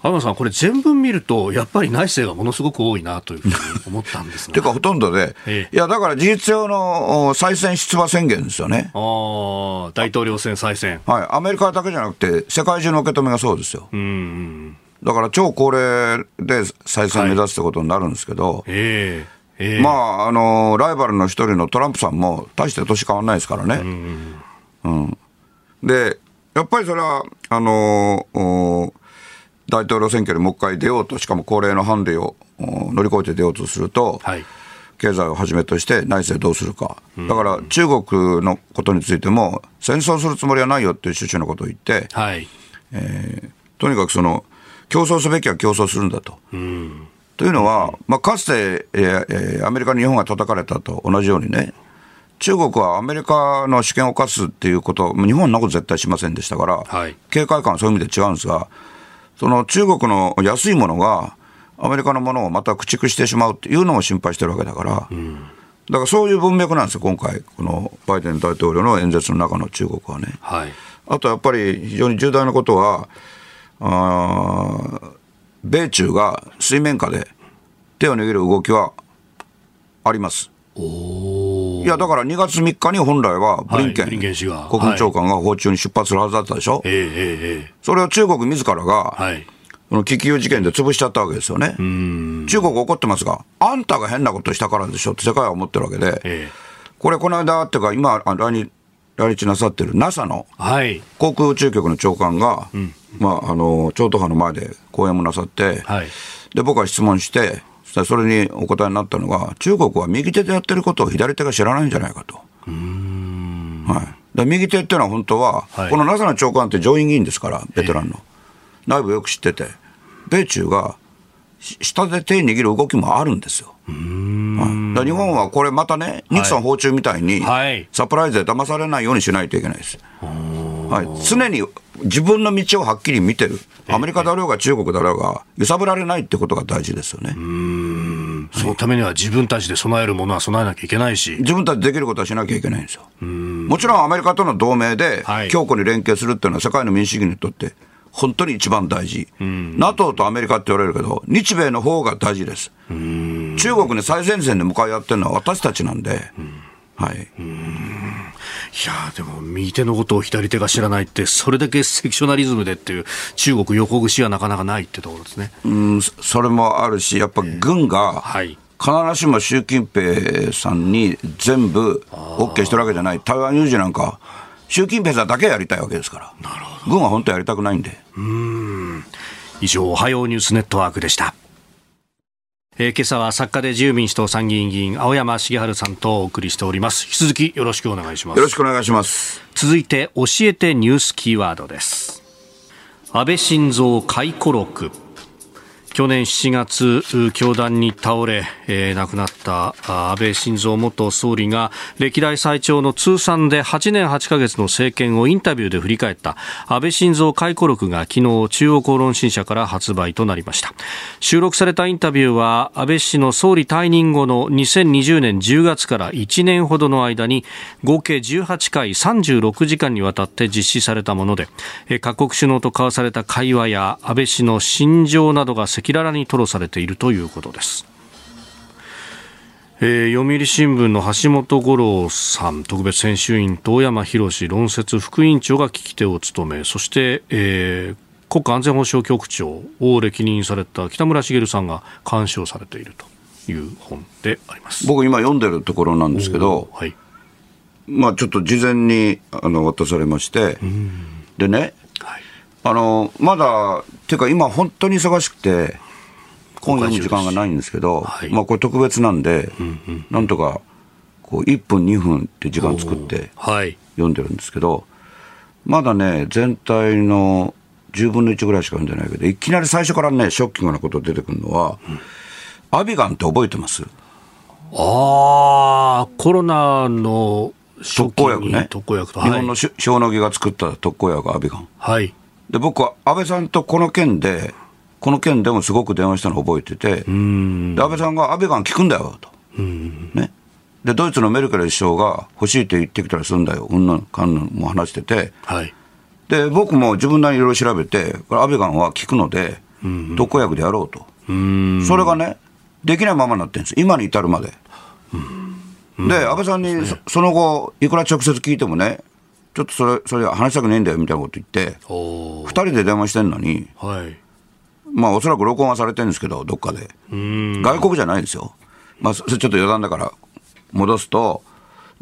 浜野さん、これ全文見ると、やっぱり内政がものすごく多いなというふうに思ったんですが。ていうか、ほとんどで、ええ、いや、だから事実上の再選出馬宣言ですよね。あ大統領選再選。はい、アメリカだけじゃなくて、世界中の受け止めがそうですよ。うんだから超高齢で再選目指すってことになるんですけど、はいええまあ、あのライバルの一人のトランプさんも、大して年変わらないですからね。うん、うん、で、やっぱりそれは、あのー大統領選挙にもう一回出ようと、しかも高齢のハンデを乗り越えて出ようとすると、はい、経済をはじめとして内政どうするか、だから中国のことについても、戦争するつもりはないよっていう趣旨のことを言って、はい。えー、とにかくその競争すべきは競争するんだと。うん。というのは、まあ、かつて、えー、アメリカに日本が叩かれたと同じようにね、中国はアメリカの主権を犯すっていうこと、日本のこと絶対しませんでしたから、はい、警戒感はそういう意味で違うんですが、その中国の安いものが、アメリカのものをまた駆逐してしまうっていうのを心配してるわけだから、うん、だからそういう文脈なんですよ、今回、このバイデン大統領の演説の中の中国はね。はい、あとやっぱり非常に重大なことは、あ米中が水面下で手を握る動きはあります。いや、だから2月3日に本来はブリンケン,、はい国務長官が訪中に出発するはずだったでしょ、えええええそれを中国自らが、えはい。この気球事件で潰しちゃったわけですよね。中国怒ってますが、あんたが変なことしたからでしょって世界は思ってるわけで、えこれ、この間っていうか、今、あ来日来日なさってる NASA のえはい。航空宇宙局の長官が、まあ、あの超党派の前で講演もなさって、はい。で僕は質問して、そそれにお答えになったのが、中国は右手でやってることを左手が知らないんじゃないかと。はい、で右手っていうのは本当は、はい。この NASA の長官って上院議員ですから、ベテランの、内部よく知ってて、米中がし下で手握る動きもあるんですよ。はい、日本はこれまたね、ニクソン訪中みたいに、はい。サプライズで騙されないようにしないといけないです。はい、常に自分の道をはっきり見てる、アメリカだろうが中国だろうが、揺さぶられないってことが大事ですよね。そのためには自分たちで備えるものは備えなきゃいけないし。自分たちでできることはしなきゃいけないんですよ。もちろんアメリカとの同盟ではい強固に連携するっていうのは世界の民主主義にとって本当に一番大事。NATO とアメリカって言われるけど、日米の方が大事です。中国に最前線で向かい合ってるのは私たちなんで、はい。いやーでも右手のことを左手が知らないって、それだけセクショナリズムでっていう、中国横串はなかなかないってところですね。うん、そそれもあるし、やっぱ軍が、はい。必ずしも習近平さんに全部 OK してるわけじゃない、台湾有事なんか、習近平さんだけやりたいわけですから、軍は本当はやりたくないんで。以上、おはようニュースネットワークでした。えー今朝は作家で自由民主党参議院議員青山茂春さんとお送りしております。引き続きよろしくお願いします。よろしくお願いします。続いて教えてニュースキーワードです。安倍晋三回顧録去年7月教団に倒れ、えー亡くなった安倍晋三元総理が歴代最長の通算で8年8ヶ月の政権をインタビューで振り返った安倍晋三回顧録が昨日中央公論新社から発売となりました。収録されたインタビューは安倍氏の総理退任後の2020年10月から1年ほどの間に合計18回36時間にわたって実施されたもので各国首脳と交わされた会話や安倍氏の心情などが赤裸々に吐露されているということです。えー読売新聞の橋本五郎さん特別編集員と大山博論説副委員長が聞き手を務めそして、えー国家安全保障局長を歴任された北村茂さんが監視をされているという本であります。僕今読んでるところなんですけど、はい、まあちょっと事前にあの渡されまして、でね、はい、あの、まだ、ていうか今本当に忙しくて、本読む時間がないんですけど、はい。まあこれ特別なんで、なんとか、こう1分2分って時間作ってはい、読んでるんですけど、まだね、全体の10分の1ぐらいしか読んでないけど、いきなり最初からね、ショッキングなこと出てくるのは、アビガンって覚えてます？ああコロナの初特効薬ね。特効薬と日本のし塩野義が作った特効薬アビガン。はいで、僕は安倍さんとこの件で、この件でもすごく電話したのを覚えてて、で安倍さんがアビガン効くんだよと。ね。で、ドイツのメルケル首相が欲しいって言ってきたらするんだよ。うんぬんかんぬんも話してて。はいで、僕も自分なりにいろいろ調べて、これアビガンは効くので、特効薬でやろうと。それがね、できないままになってるんです。今に至るまで。で、安倍さんにそその後、いくら直接聞いてもね、ちょっとそれ、それ話したくねえんだよみたいなこと言って、おー二人で電話してんのに、はいまあおそらく録音はされてるんですけど、どっかで。外国じゃないですよ。まあ、そそれちょっと余談だから戻すと、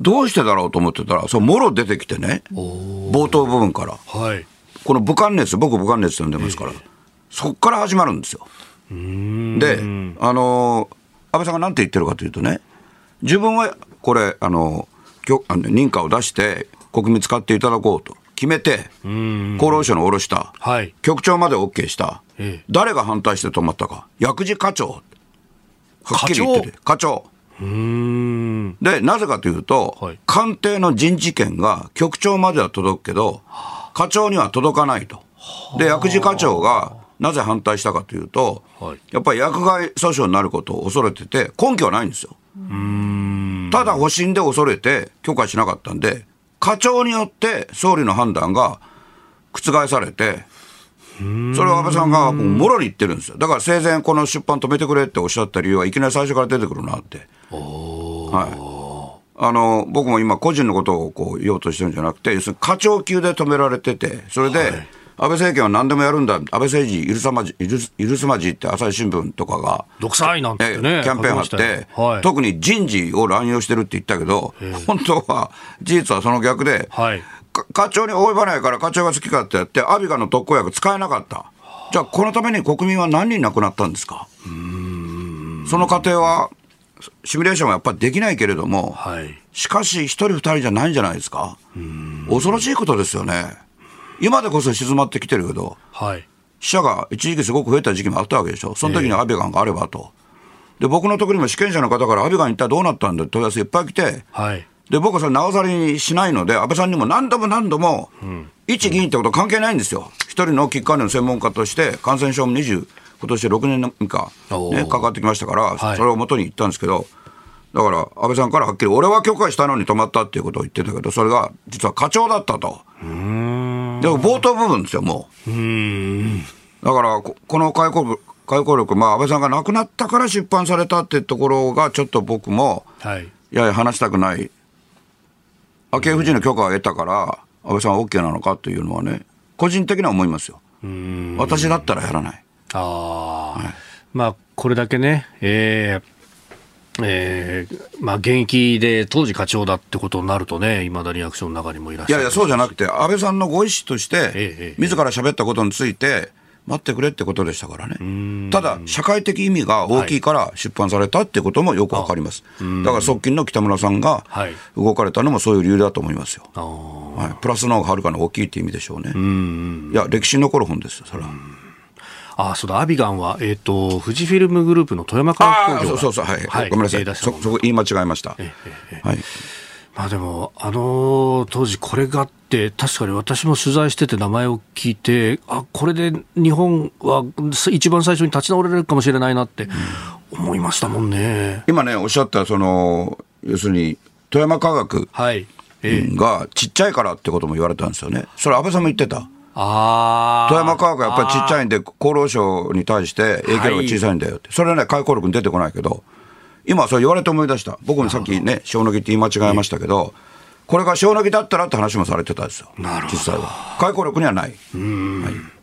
どうしてだろうと思ってたら、そう、もろ出てきてね、冒頭部分から。はいこの武漢熱、僕武漢熱って呼んでますから、そっから始まるんですよ。で、あのー安倍さんが何て言ってるかというとね、自分はこれ、あのーきょあの認可を出して、国民使っていただこうと。決めて、厚労省の下ろした、はい。局長まで OK した、ええ。誰が反対して止まったか、薬事課長、はっきり言ってて、課長？で、なぜかというと、はい。官邸の人事権が局長までは届くけど、課長には届かないと。で、薬事課長がなぜ反対したかというと、はい。やっぱり薬害訴訟になることを恐れてて、根拠はないんですよ。ただ保身で恐れて許可しなかったんで、課長によって総理の判断が覆されて、それを安倍さんがもろに言ってるんですよ。だから生前この出版止めてくれっておっしゃった理由はいきなり最初から出てくるなって。ははい、あの僕も今、個人のことをこう言おうとしてるんじゃなくて、要するに課長級で止められてて、それで、はい、安倍政権は何でもやるんだ、安倍政治許さまじ、許すまじって朝日新聞とかが、独裁なんてね、キャンペーン張って、はい、特に人事を乱用してるって言ったけど、本当は、事実はその逆で、はい、課長に及ばないから課長が好きかってやって、アビガの特効薬使えなかった。じゃあ、このために国民は何人亡くなったんですか？その過程は、シミュレーションはやっぱりできないけれども、はい、しかし、一人二人じゃないんじゃないですか？恐ろしいことですよね。今でこそ静まってきてるけど、はい、死者が一時期すごく増えた時期もあったわけでしょ。その時にアビガンがあればと。で、僕のところにも試験者の方からアビガン一体どうなったんだって問い合わせいっぱい来て、はい、で、僕はそれなおさらにしないので、安倍さんにも何度も何度も、うん、一議員ってこと関係ないんですよ。一人の危機管理の専門家として、感染症も20、今年6年か、ね、かかってきましたから、はい、それをもとに言ったんですけど、だから安倍さんからはっきり、俺は許可したのに止まったっていうことを言ってたけど、それが実は課長だったと。でも冒頭部分ですよ、もう。うだからこ、この回顧回顧録、まあ、安倍さんが亡くなったから出版されたっていうところが、ちょっと僕も、はい、やや話したくない昭恵夫人の許可を得たから、安倍さんは OK なのかというのはね、個人的には思いますよ。私だったらやらない。あはい、まあ、これだけね、えーえーまあ、現役で当時課長だってことになるとね、いまだリアクションの中にもいらっしゃるいやいや、そうじゃなくて、安倍さんのご意思として、自ら喋ったことについて、待ってくれってことでしたからね。ただ、社会的意味が大きいから出版されたってこともよくわかります。はい、だから側近の北村さんが動かれたのもそういう理由だと思いますよ。はい、プラスの方がはるかに大きいって意味でしょうね。いや、歴史に残る本ですよ、それは。あそうだ、アビガンは、えっ、ー、と、富士フィルムグループの富山観光業そうそうそう、はい、はい、ごめんなさい、そそこ言い間違えました。ええはいまあでも、あの当時これがあって、確かに私も取材してて名前を聞いて、あ、これで日本は一番最初に立ち直れるかもしれないなって思いましたもんね。今ね、おっしゃった、その、要するに、富山科学がちっちゃいからってことも言われたんですよね。それ安倍さんも言ってた。あ富山科学はやっぱりちっちゃいんで、厚労省に対して影響が小さいんだよって、はい、それはね、回顧録に出てこないけど、今、そう言われて思い出した、僕もさっきね、塩野義って言い間違えましたけど、これが塩野義だったらって話もされてたんですよ、実際は。回顧録にはない。はい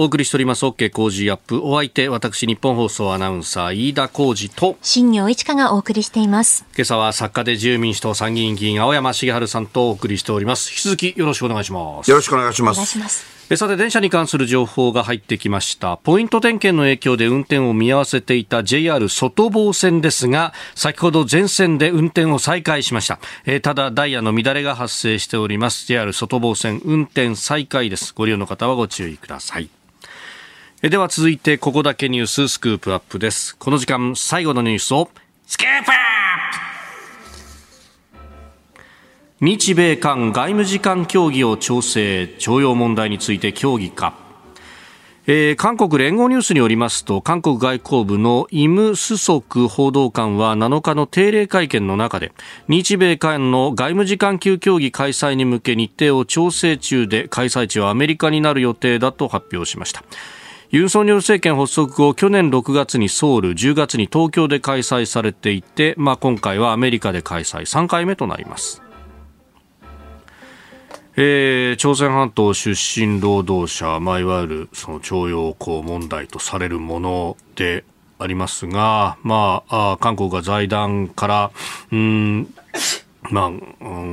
お送りしております。OK 工事アップ。お相手私日本放送アナウンサー飯田浩二と新業一華がお送りしています。今朝は作家で自由民主党参議院議員青山茂春さんとお送りしております。引き続きよろしくお願いします。よろしくお願いします。さて電車に関する情報が入ってきました。ポイント点検の影響で運転を見合わせていた JR 外房線ですが先ほど全線で運転を再開しました、えー、ただダイヤの乱れが発生しております。JR 外房線運転再開です。ご利用の方はご注意くださいでは続いてここだけニューススクープアップです。この時間最後のニュースをスクープアップ!日米韓外務次官協議を調整徴用問題について協議か。えー、韓国連合ニュースによりますと韓国外交部のイム・スソク報道官は7日の定例会見の中で日米韓の外務次官級協議開催に向け日程を調整中で開催地はアメリカになる予定だと発表しました。ユン・ソンニョル政権発足後去年6月にソウル10月に東京で開催されていて、まあ、今回はアメリカで開催。3回目となります。えー、朝鮮半島出身労働者、まあ、いわゆるその徴用工問題とされるものでありますが、まあ、あ韓国が財団から、うん、まあ、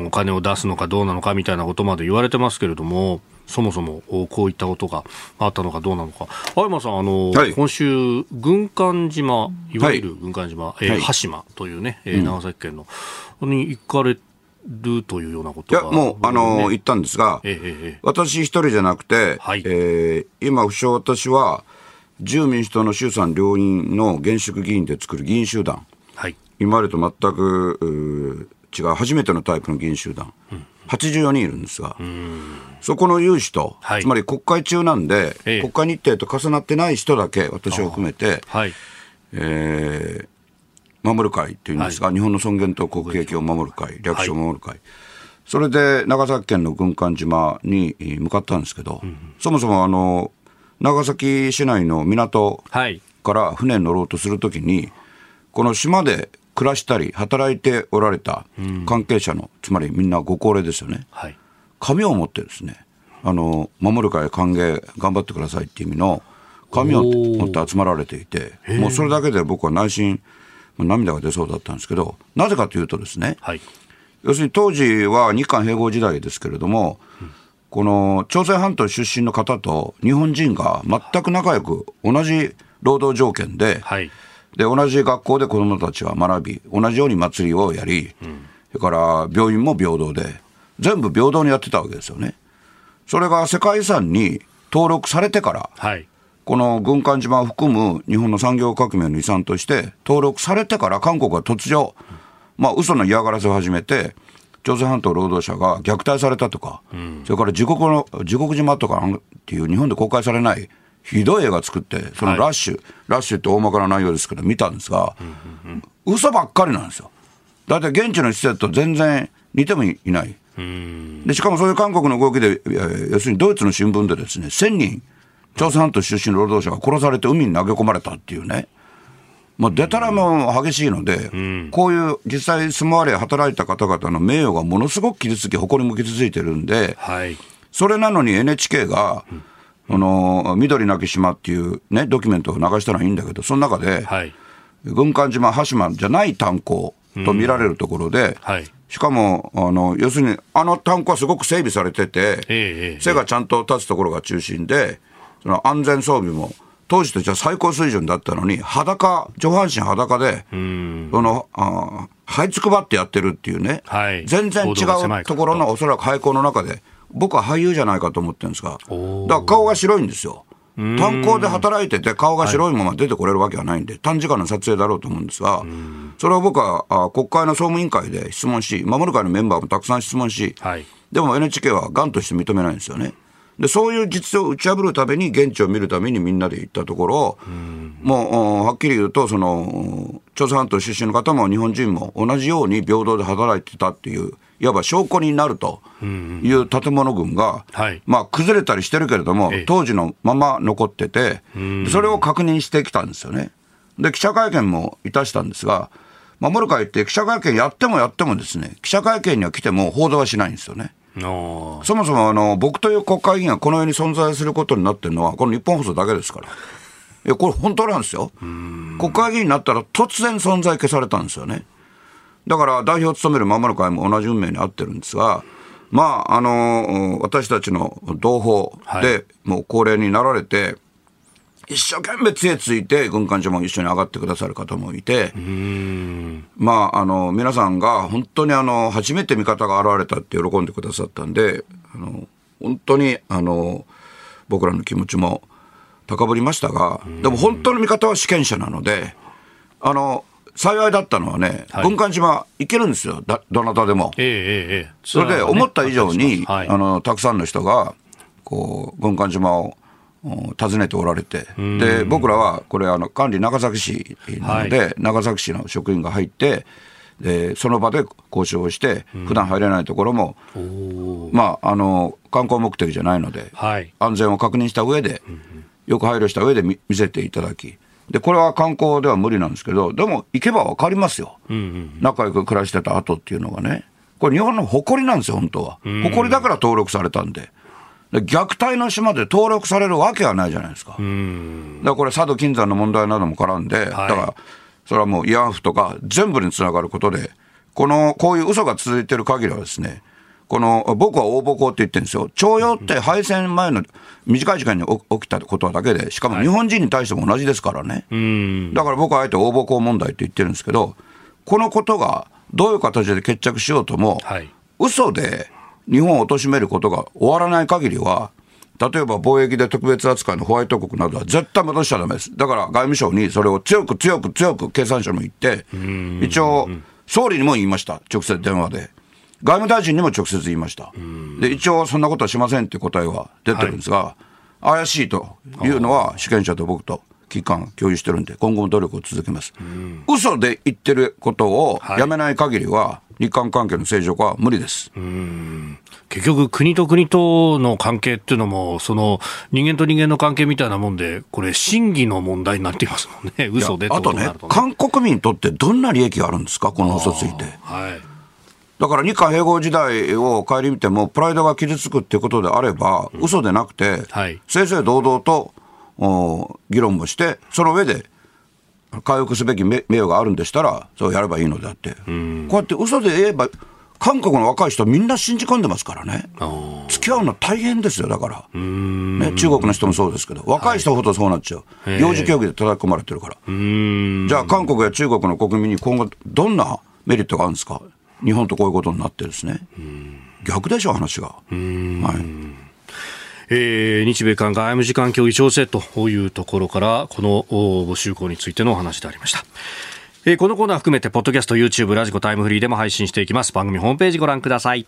お金を出すのかどうなのかみたいなことまで言われてますけれども、そもそもこういったことがあったのかどうなのか、青山さん、あの、はい、今週、軍艦島、いわゆる軍艦島、はい、えー、羽島というね、え、長崎県の、に行かれるというようなこといや、もう、あの、言ったんですが、ええ私一人じゃなくて、はい、えー、今、不詳私は、自由民主党の衆参両院の現職議員で作る議員集団、はい、今までと全く違う、初めてのタイプの議員集団、うん84人いるんですが、そこの有志と、はい、つまり国会中なんで、ええ、国会日程と重なってない人だけ、私を含めて、はい、えー、守る会っていうんですが、はい、日本の尊厳と国益を守る会、略称を守る会、はい、それで長崎県の軍艦島に向かったんですけど、うん、そもそもあの長崎市内の港から船に乗ろうとするときに、この島で暮らしたり働いておられた関係者の、つまりみんなご高齢ですよね。はい。紙を持ってですね、あの、守る会歓迎頑張ってくださいっていう意味の紙を持って集まられていて、もうそれだけで僕は内心、涙が出そうだったんですけど、なぜかというとですね、はい。要するに当時は日韓併合時代ですけれども、この朝鮮半島出身の方と日本人が全く仲良く同じ労働条件で、はい。で同じ学校で子どもたちは学び、同じように祭りをやり、それから病院も平等で、全部平等にやってたわけですよね。それが世界遺産に登録されてから、はい。この軍艦島を含む日本の産業革命の遺産として登録されてから韓国は突如、まあ嘘の嫌がらせを始めて、朝鮮半島労働者が虐待されたとか、それから自国の、自国島とかっていう日本で公開されないひどい映画作って、そのラッシュ、ラッシュって大まかな内容ですけど見たんですが、嘘ばっかりなんですよ。だいたい現地の施設と全然似てもいない。でしかもそういう韓国の動きで、要するにドイツの新聞でですね、1000人、朝鮮半島出身の労働者が殺されて海に投げ込まれたっていうね、まあ、でたらも激しいので、こういう実際住まわれ働いた方々の名誉がものすごく傷つき、誇りも傷ついてるんで、はい。それなのに NHK が、あの緑なき島っていうね、ドキュメントを流したのはいいんだけど、その中で、はい。軍艦島、羽島じゃない炭鉱と見られるところで、はい。しかも、あの、要するに、あの炭鉱はすごく整備されてて、背がちゃんと立つところが中心で、その安全装備も、当時としては最高水準だったのに、裸、上半身裸で、その、あ這いつくばってやってるっていうね、はい。全然違うと。ころのおそらく廃校の中で、僕は俳優じゃないかと思ってるんですが、だから顔が白いんですよ。炭鉱で働いてて顔が白いまま出てこれるわけはないんで、短時間の撮影だろうと思うんですが、それを僕はあ国会の総務委員会で質問し、守る会のメンバーもたくさん質問し、はい。でも NHK はがんとして認めないんですよね。で、そういう実情を打ち破るために、現地を見るためにみんなで行ったところ、もう、おはっきり言うと、その、朝鮮半島出身の方も日本人も同じように平等で働いてたっていう、いわば証拠になるという建物群が、はいまあ崩れたりしてるけれどもええ、当時のまま残ってて、それを確認してきたんですよね。で、記者会見もいたしたんですが、守る会って記者会見やってもやってもですね、記者会見には来ても報道はしないんですよね。のそもそもあの僕という国会議員がこの世に存在することになってるのは、この日本放送だけですから。いや、これ本当なんですよ。国会議員になったら突然存在消されたんですよね。だから代表を務める守る会も同じ運命に遭ってるんですが、まあ、あの、私たちの同胞で、もう高齢になられて、一生懸命杖ついて軍艦長も一緒に上がってくださる方もいて、まあ、あの、皆さんが本当にあの、初めて味方が現れたって喜んでくださったんで、あの、本当にあの、僕らの気持ちも高ぶりましたが、でも本当の味方は主権者なので、あの、幸いだったのはね、はい。軍艦島行けるんですよ、だどなたでも。ええええええ。それで思った以上に、はい。あのたくさんの人がこう軍艦島をお訪ねておられて、で僕らはこれあの管理長崎市なので、長崎市の職員が入ってでその場で交渉をして、普段入れないところも、まあ、あの観光目的じゃないので、はい。安全を確認した上で、よく配慮した上で見見せていただき。でこれは観光では無理なんですけど、でも行けば分かりますよ、仲良く暮らしてた後っていうのがね、これ、日本の誇りなんですよ、本当は。誇りだから登録されたんで、で虐待の島で登録されるわけはないじゃないですか。だからこれ、佐渡金山の問題なども絡んで、だから、それはもう慰安婦とか、全部につながることで、このこういう嘘が続いてる限りはですね、この僕は応募校って言ってるんですよ、徴用って敗戦前の短い時間に起起きたことだけで、しかも日本人に対しても同じですからね、だから僕はあえて応募校問題って言ってるんですけど、このことがどういう形で決着しようとも、はい。嘘で日本を貶めることが終わらない限りは、例えば貿易で特別扱いのホワイト国などは絶対戻しちゃだめです。だから外務省にそれを強く強く強く経産省も言って、一応、総理にも言いました、直接電話で。外務大臣にも直接言いました。で、一応そんなことはしませんっていう答えは出てるんですが、怪しいというのは主権者と僕と危機感共有してるんで、今後も努力を続けます。嘘で言ってることをやめない限りは、日韓関係の正常化は無理です。結局、国と国との関係っていうのも、その人間と人間の関係みたいなもんで、これ、真偽の問題になっていますもんね、嘘であとね、韓国民にとってどんな利益があるんですか、この嘘ついて。はいだから日韓併合時代を顧みても、プライドが傷つくっていうことであれば、うん、嘘でなくて、はい、正々堂々とお議論もして、その上で回復すべき名誉があるんでしたら、そうやればいいのであって、こうやって嘘で言えば、韓国の若い人みんな信じ込んでますからね。付き合うの大変ですよ、だから。ね、中国の人もそうですけど、若い人ほどそうなっちゃう。はい、幼児教育で叩き込まれてるから。じゃあ韓国や中国の国民に今後どんなメリットがあるんですか？日本とこういうことになってですね。逆でしょ、話が。はい。えー、日米韓外務次官協議調整というところからこの募集項についてのお話でありました。えー、このコーナー含めてポッドキャスト YouTube ラジコタイムフリーでも配信していきます番組ホームページご覧ください